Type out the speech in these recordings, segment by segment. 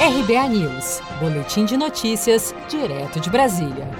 RBA News, Boletim de Notícias, direto de Brasília.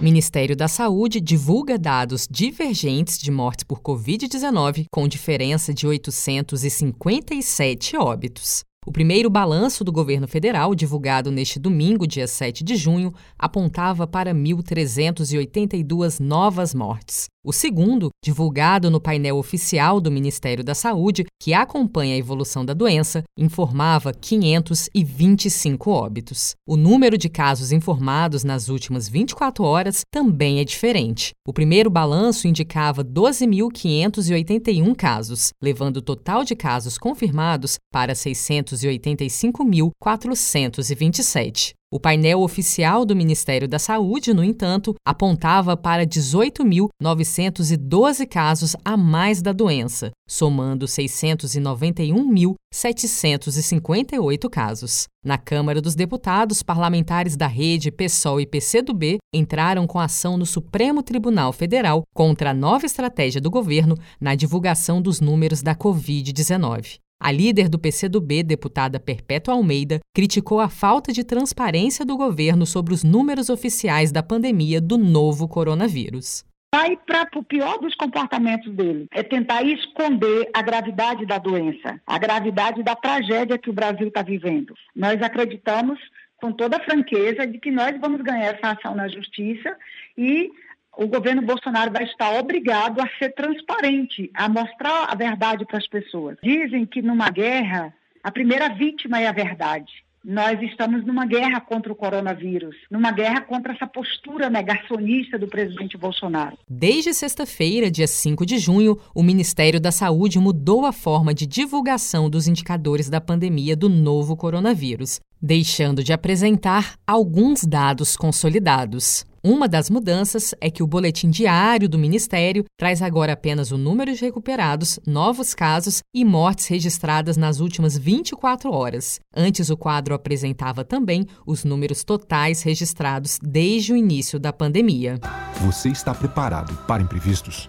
Ministério da Saúde divulga dados divergentes de mortes por Covid-19, com diferença de 857 óbitos. O primeiro balanço do governo federal, divulgado neste domingo, dia 7 de junho, apontava para 1.382 novas mortes. O segundo, divulgado no painel oficial do Ministério da Saúde, que acompanha a evolução da doença, informava 525 óbitos. O número de casos informados nas últimas 24 horas também é diferente. O primeiro balanço indicava 12.581 casos, levando o total de casos confirmados para 685.427. O painel oficial do Ministério da Saúde, no entanto, apontava para 18.912 casos a mais da doença, somando 691.758 casos. Na Câmara dos Deputados, parlamentares da rede PSOL e PCdoB entraram com ação no Supremo Tribunal Federal contra a nova estratégia do governo na divulgação dos números da Covid-19. A líder do PCdoB, deputada Perpétua Almeida, criticou a falta de transparência do governo sobre os números oficiais da pandemia do novo coronavírus vai para o pior dos comportamentos dele, é tentar esconder a gravidade da doença, a gravidade da tragédia que o Brasil está vivendo. Nós acreditamos com toda franqueza de que nós vamos ganhar essa ação na justiça e o governo Bolsonaro vai estar obrigado a ser transparente, a mostrar a verdade para as pessoas. Dizem que numa guerra, a primeira vítima é a verdade. Nós estamos numa guerra contra o coronavírus, numa guerra contra essa postura negacionista do presidente Bolsonaro. Desde sexta-feira, dia 5 de junho, o Ministério da Saúde mudou a forma de divulgação dos indicadores da pandemia do novo coronavírus, deixando de apresentar alguns dados consolidados. Uma das mudanças é que o boletim diário do Ministério traz agora apenas o número de recuperados, novos casos e mortes registradas nas últimas 24 horas. Antes, o quadro apresentava também os números totais registrados desde o início da pandemia. Você está preparado para imprevistos?